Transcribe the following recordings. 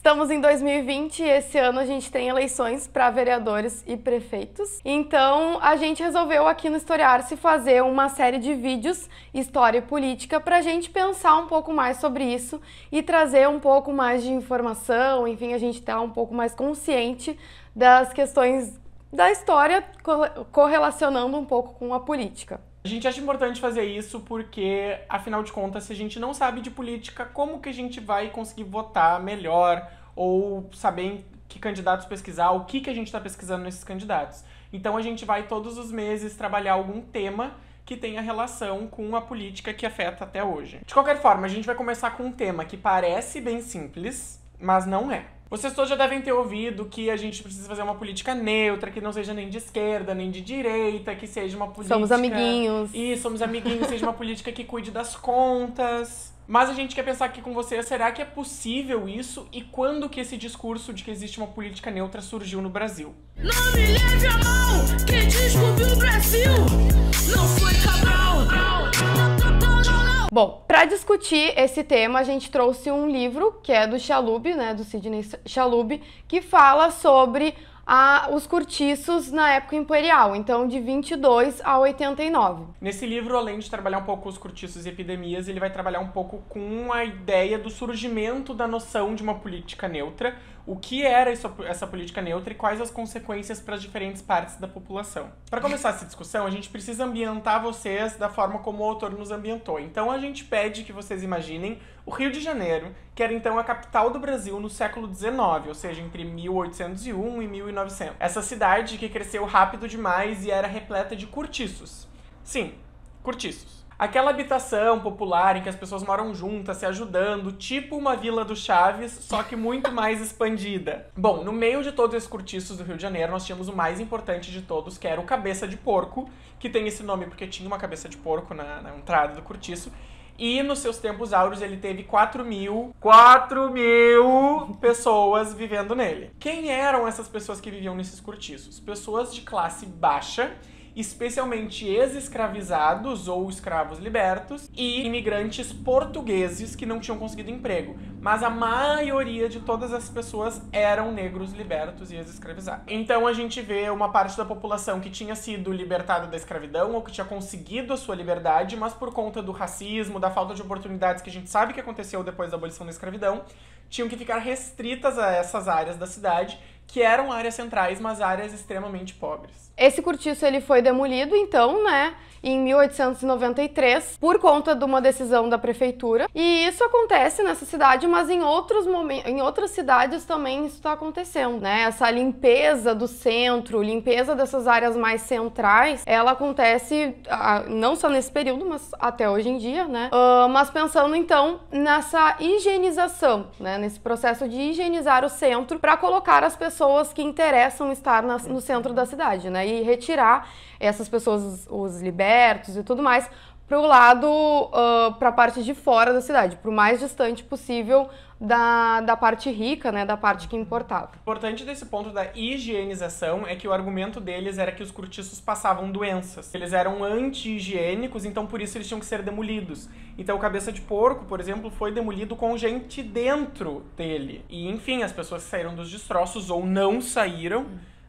Estamos em 2020 e esse ano a gente tem eleições para vereadores e prefeitos. Então a gente resolveu aqui no Historiar-se fazer uma série de vídeos História e Política para a gente pensar um pouco mais sobre isso e trazer um pouco mais de informação, enfim, a gente estar tá um pouco mais consciente das questões da história correlacionando um pouco com a política. A gente acha importante fazer isso porque, afinal de contas, se a gente não sabe de política, como que a gente vai conseguir votar melhor ou saber que candidatos pesquisar, o que, que a gente está pesquisando nesses candidatos? Então a gente vai todos os meses trabalhar algum tema que tenha relação com a política que afeta até hoje. De qualquer forma, a gente vai começar com um tema que parece bem simples, mas não é. Vocês todos já devem ter ouvido que a gente precisa fazer uma política neutra, que não seja nem de esquerda, nem de direita, que seja uma política. Somos amiguinhos. Isso, somos amiguinhos, seja uma política que cuide das contas. Mas a gente quer pensar aqui com você, será que é possível isso? E quando que esse discurso de que existe uma política neutra surgiu no Brasil? Não me leve a mão, quem descobriu o Brasil não foi Cabral. Bom, para discutir esse tema, a gente trouxe um livro que é do Chalub, né, do Sidney Chalub, que fala sobre a, os cortiços na época imperial, então de 22 a 89. Nesse livro, além de trabalhar um pouco os cortiços e epidemias, ele vai trabalhar um pouco com a ideia do surgimento da noção de uma política neutra, o que era isso, essa política neutra e quais as consequências para as diferentes partes da população. Para começar essa discussão, a gente precisa ambientar vocês da forma como o autor nos ambientou. Então a gente pede que vocês imaginem o Rio de Janeiro, que era então a capital do Brasil no século XIX, ou seja, entre 1801 e 1900. Essa cidade que cresceu rápido demais e era repleta de cortiços. Sim, cortiços. Aquela habitação popular em que as pessoas moram juntas, se ajudando, tipo uma vila do Chaves, só que muito mais expandida. Bom, no meio de todos esses cortiços do Rio de Janeiro, nós tínhamos o mais importante de todos, que era o Cabeça de Porco, que tem esse nome porque tinha uma cabeça de porco na, na entrada do cortiço. E nos seus tempos áureos ele teve 4 mil, 4 mil pessoas vivendo nele. Quem eram essas pessoas que viviam nesses cortiços? Pessoas de classe baixa especialmente ex-escravizados ou escravos libertos e imigrantes portugueses que não tinham conseguido emprego. Mas a maioria de todas as pessoas eram negros libertos e ex-escravizados. Então a gente vê uma parte da população que tinha sido libertada da escravidão ou que tinha conseguido a sua liberdade, mas por conta do racismo, da falta de oportunidades que a gente sabe que aconteceu depois da abolição da escravidão, tinham que ficar restritas a essas áreas da cidade que eram áreas centrais, mas áreas extremamente pobres. Esse cortiço ele foi demolido, então, né, em 1893, por conta de uma decisão da prefeitura. E isso acontece nessa cidade, mas em outros momentos, em outras cidades também isso está acontecendo, né? Essa limpeza do centro, limpeza dessas áreas mais centrais, ela acontece ah, não só nesse período, mas até hoje em dia, né? Uh, mas pensando então nessa higienização, né? Nesse processo de higienizar o centro para colocar as pessoas que interessam estar na, no centro da cidade, né? E retirar essas pessoas, os, os libertos e tudo mais, para o lado, uh, para a parte de fora da cidade, para o mais distante possível da, da parte rica, né, da parte que importava. Importante desse ponto da higienização é que o argumento deles era que os cortiços passavam doenças. Eles eram anti-higiênicos, então por isso eles tinham que ser demolidos. Então o cabeça de porco, por exemplo, foi demolido com gente dentro dele. E enfim, as pessoas saíram dos destroços ou não saíram,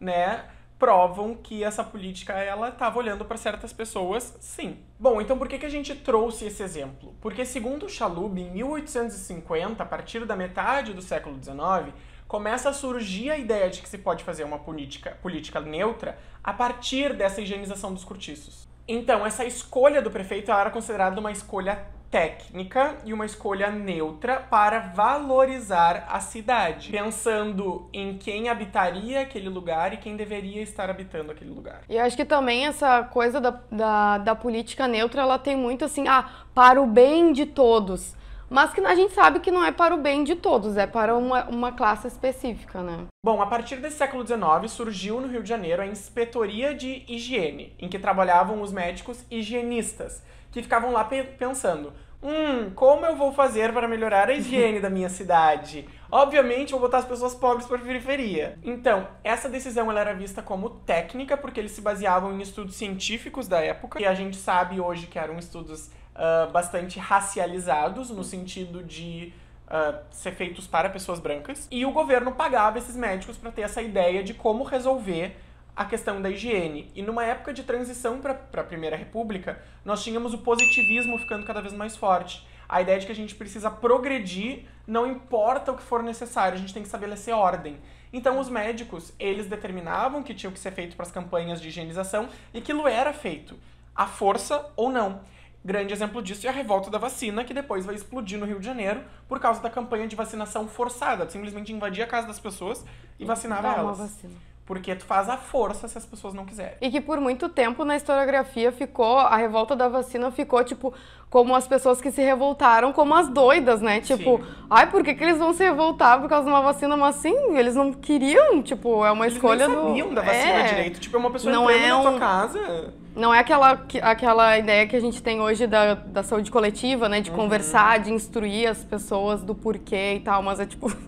né? Provam que essa política ela estava olhando para certas pessoas, sim. Bom, então por que, que a gente trouxe esse exemplo? Porque segundo Chalub, em 1850, a partir da metade do século XIX, começa a surgir a ideia de que se pode fazer uma política, política neutra a partir dessa higienização dos cortiços. Então, essa escolha do prefeito era considerada uma escolha técnica e uma escolha neutra para valorizar a cidade, pensando em quem habitaria aquele lugar e quem deveria estar habitando aquele lugar. E acho que também essa coisa da, da, da política neutra, ela tem muito assim, ah, para o bem de todos mas que a gente sabe que não é para o bem de todos, é para uma, uma classe específica, né? Bom, a partir desse século XIX surgiu no Rio de Janeiro a Inspetoria de Higiene, em que trabalhavam os médicos higienistas, que ficavam lá pensando: hum, como eu vou fazer para melhorar a higiene da minha cidade? Obviamente, vou botar as pessoas pobres para a periferia. Então, essa decisão ela era vista como técnica, porque eles se baseavam em estudos científicos da época, e a gente sabe hoje que eram estudos uh, bastante racializados, no sentido de uh, ser feitos para pessoas brancas, e o governo pagava esses médicos para ter essa ideia de como resolver a questão da higiene. E numa época de transição para a Primeira República, nós tínhamos o positivismo ficando cada vez mais forte. A ideia de que a gente precisa progredir, não importa o que for necessário, a gente tem que estabelecer ordem. Então os médicos, eles determinavam que tinha que ser feito para as campanhas de higienização e aquilo era feito, à força ou não. Grande exemplo disso é a revolta da vacina, que depois vai explodir no Rio de Janeiro por causa da campanha de vacinação forçada. Simplesmente invadia a casa das pessoas e vacinava Dá elas. Uma vacina. Porque tu faz a força se as pessoas não quiserem. E que por muito tempo na historiografia ficou, a revolta da vacina ficou, tipo, como as pessoas que se revoltaram como as doidas, né? Tipo, Sim. ai, por que, que eles vão se revoltar por causa de uma vacina? Mas assim, eles não queriam, tipo, é uma eles escolha nem sabiam do... da vacina é. direito. Tipo, é uma pessoa não é um... na tua casa... Não é aquela, aquela ideia que a gente tem hoje da, da saúde coletiva, né? De uhum. conversar, de instruir as pessoas do porquê e tal, mas é tipo...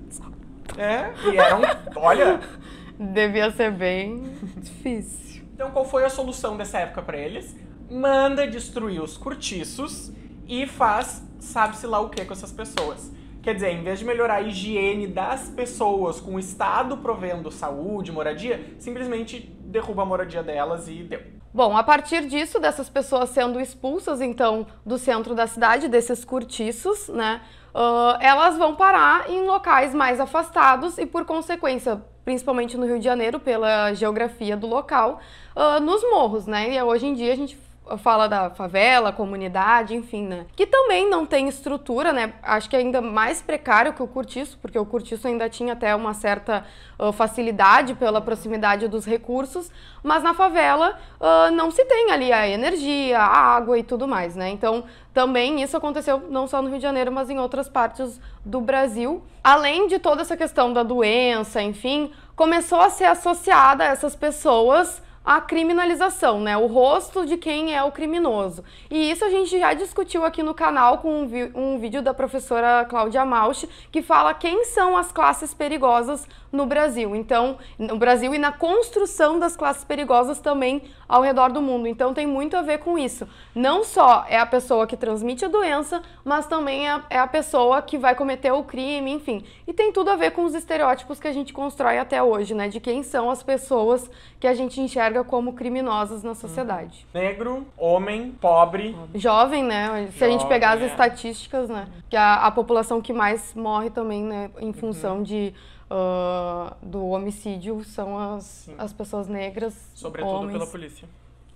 É, e era um... Olha... Devia ser bem difícil. Então, qual foi a solução dessa época para eles? Manda destruir os cortiços e faz sabe-se lá o que com essas pessoas. Quer dizer, em vez de melhorar a higiene das pessoas com o Estado provendo saúde, moradia, simplesmente derruba a moradia delas e deu. Bom, a partir disso, dessas pessoas sendo expulsas, então, do centro da cidade, desses cortiços, né, uh, elas vão parar em locais mais afastados e, por consequência, principalmente no Rio de Janeiro, pela geografia do local, uh, nos morros, né? E hoje em dia a gente fala da favela, comunidade, enfim, né? Que também não tem estrutura, né? Acho que é ainda mais precário que o cortiço, porque o cortiço ainda tinha até uma certa uh, facilidade pela proximidade dos recursos, mas na favela uh, não se tem ali a energia, a água e tudo mais, né? Então também isso aconteceu não só no Rio de Janeiro, mas em outras partes do Brasil. Além de toda essa questão da doença, enfim, começou a ser associada a essas pessoas a criminalização, né? O rosto de quem é o criminoso. E isso a gente já discutiu aqui no canal com um, um vídeo da professora Cláudia Mausch, que fala quem são as classes perigosas no Brasil. Então, no Brasil e na construção das classes perigosas também ao redor do mundo. Então, tem muito a ver com isso. Não só é a pessoa que transmite a doença, mas também é a, é a pessoa que vai cometer o crime, enfim. E tem tudo a ver com os estereótipos que a gente constrói até hoje, né? De quem são as pessoas que a gente enxerga enxerga como criminosos na sociedade. Uhum. Negro, homem, pobre. Jovem, né? Se Jovem, a gente pegar as é. estatísticas, né? Que a, a população que mais morre também, né? Em função uhum. de uh, do homicídio são as, as pessoas negras. Sobretudo homens. pela polícia.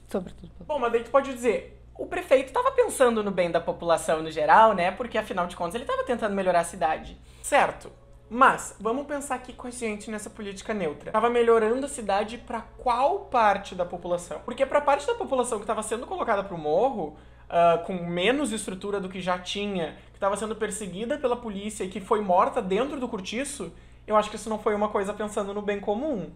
Sobretudo. Bom, mas daí tu pode dizer, o prefeito estava pensando no bem da população no geral, né? Porque afinal de contas ele estava tentando melhorar a cidade. Certo. Mas, vamos pensar aqui com a gente nessa política neutra. Tava melhorando a cidade para qual parte da população? Porque para parte da população que estava sendo colocada pro morro, uh, com menos estrutura do que já tinha, que estava sendo perseguida pela polícia e que foi morta dentro do cortiço, eu acho que isso não foi uma coisa pensando no bem comum.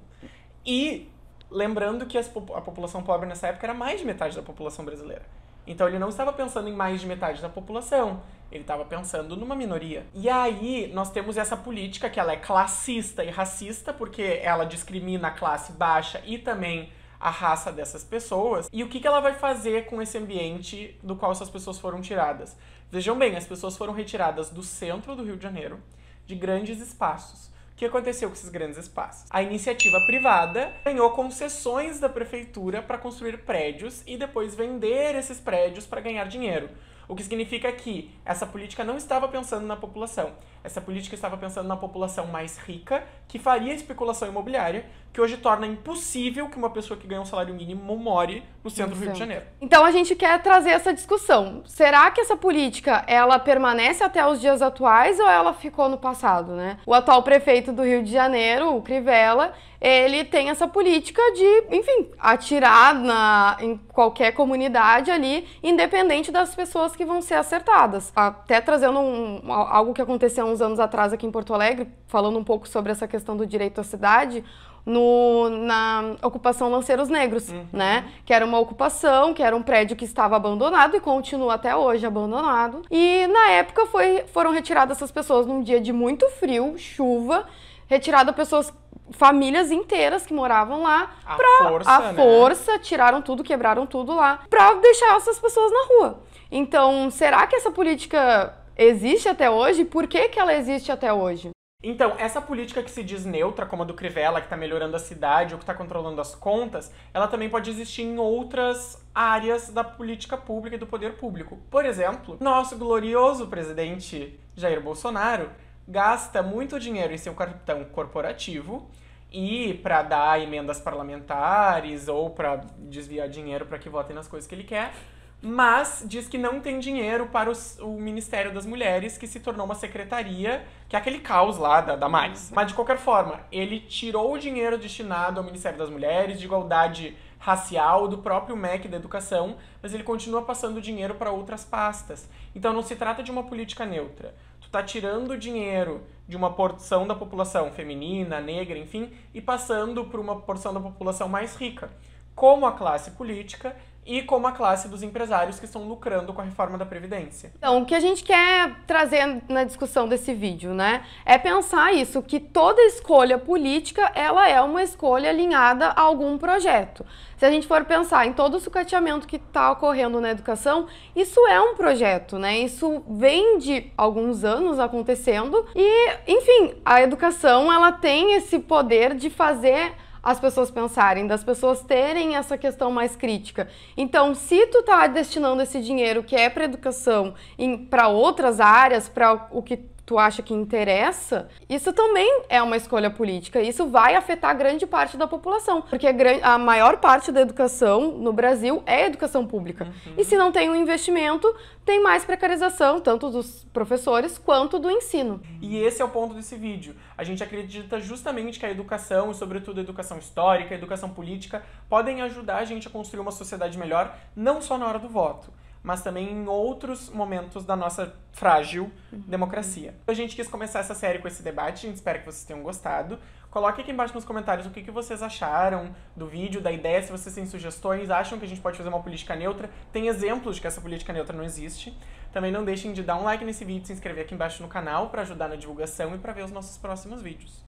E lembrando que a população pobre nessa época era mais de metade da população brasileira. Então ele não estava pensando em mais de metade da população, ele estava pensando numa minoria. E aí nós temos essa política que ela é classista e racista, porque ela discrimina a classe baixa e também a raça dessas pessoas. E o que, que ela vai fazer com esse ambiente do qual essas pessoas foram tiradas? Vejam bem, as pessoas foram retiradas do centro do Rio de Janeiro, de grandes espaços. O que aconteceu com esses grandes espaços? A iniciativa privada ganhou concessões da prefeitura para construir prédios e depois vender esses prédios para ganhar dinheiro. O que significa que essa política não estava pensando na população. Essa política estava pensando na população mais rica, que faria especulação imobiliária, que hoje torna impossível que uma pessoa que ganha um salário mínimo more no centro do Rio de Janeiro. Então a gente quer trazer essa discussão. Será que essa política ela permanece até os dias atuais ou ela ficou no passado, né? O atual prefeito do Rio de Janeiro, o Crivella, ele tem essa política de, enfim, atirar na, em qualquer comunidade ali, independente das pessoas que vão ser acertadas. Até trazendo um, algo que aconteceu uns anos atrás aqui em Porto Alegre, falando um pouco sobre essa questão do direito à cidade, no, na ocupação Lanceiros Negros, uhum. né? Que era uma ocupação, que era um prédio que estava abandonado e continua até hoje abandonado. E na época foi, foram retiradas essas pessoas num dia de muito frio, chuva, retirada pessoas famílias inteiras que moravam lá a pra força, a né? força, tiraram tudo, quebraram tudo lá, pra deixar essas pessoas na rua. Então, será que essa política existe até hoje? Por que, que ela existe até hoje? Então, essa política que se diz neutra, como a do Crivella, que está melhorando a cidade ou que está controlando as contas, ela também pode existir em outras áreas da política pública e do poder público. Por exemplo, nosso glorioso presidente Jair Bolsonaro gasta muito dinheiro em seu cartão corporativo e para dar emendas parlamentares ou para desviar dinheiro para que votem nas coisas que ele quer mas diz que não tem dinheiro para os, o Ministério das Mulheres, que se tornou uma secretaria, que é aquele caos lá da, da Mais. Mas de qualquer forma, ele tirou o dinheiro destinado ao Ministério das Mulheres, de igualdade racial, do próprio MEC da educação, mas ele continua passando dinheiro para outras pastas. Então não se trata de uma política neutra. Tu tá tirando dinheiro de uma porção da população feminina, negra, enfim, e passando para uma porção da população mais rica, como a classe política e como a classe dos empresários que estão lucrando com a reforma da Previdência. Então, o que a gente quer trazer na discussão desse vídeo, né, é pensar isso, que toda escolha política, ela é uma escolha alinhada a algum projeto. Se a gente for pensar em todo o sucateamento que está ocorrendo na educação, isso é um projeto, né? Isso vem de alguns anos acontecendo e, enfim, a educação, ela tem esse poder de fazer as pessoas pensarem, das pessoas terem essa questão mais crítica. Então, se tu tá destinando esse dinheiro que é para educação para outras áreas, para o que tu acha que interessa, isso também é uma escolha política. Isso vai afetar grande parte da população, porque a maior parte da educação no Brasil é educação pública. Uhum. E se não tem um investimento, tem mais precarização, tanto dos professores quanto do ensino. E esse é o ponto desse vídeo. A gente acredita justamente que a educação, e sobretudo a educação histórica, a educação política, podem ajudar a gente a construir uma sociedade melhor, não só na hora do voto mas também em outros momentos da nossa frágil uhum. democracia. A gente quis começar essa série com esse debate, a gente espera que vocês tenham gostado. Coloque aqui embaixo nos comentários o que, que vocês acharam do vídeo, da ideia, se vocês têm sugestões, acham que a gente pode fazer uma política neutra, tem exemplos de que essa política neutra não existe. Também não deixem de dar um like nesse vídeo, se inscrever aqui embaixo no canal para ajudar na divulgação e para ver os nossos próximos vídeos.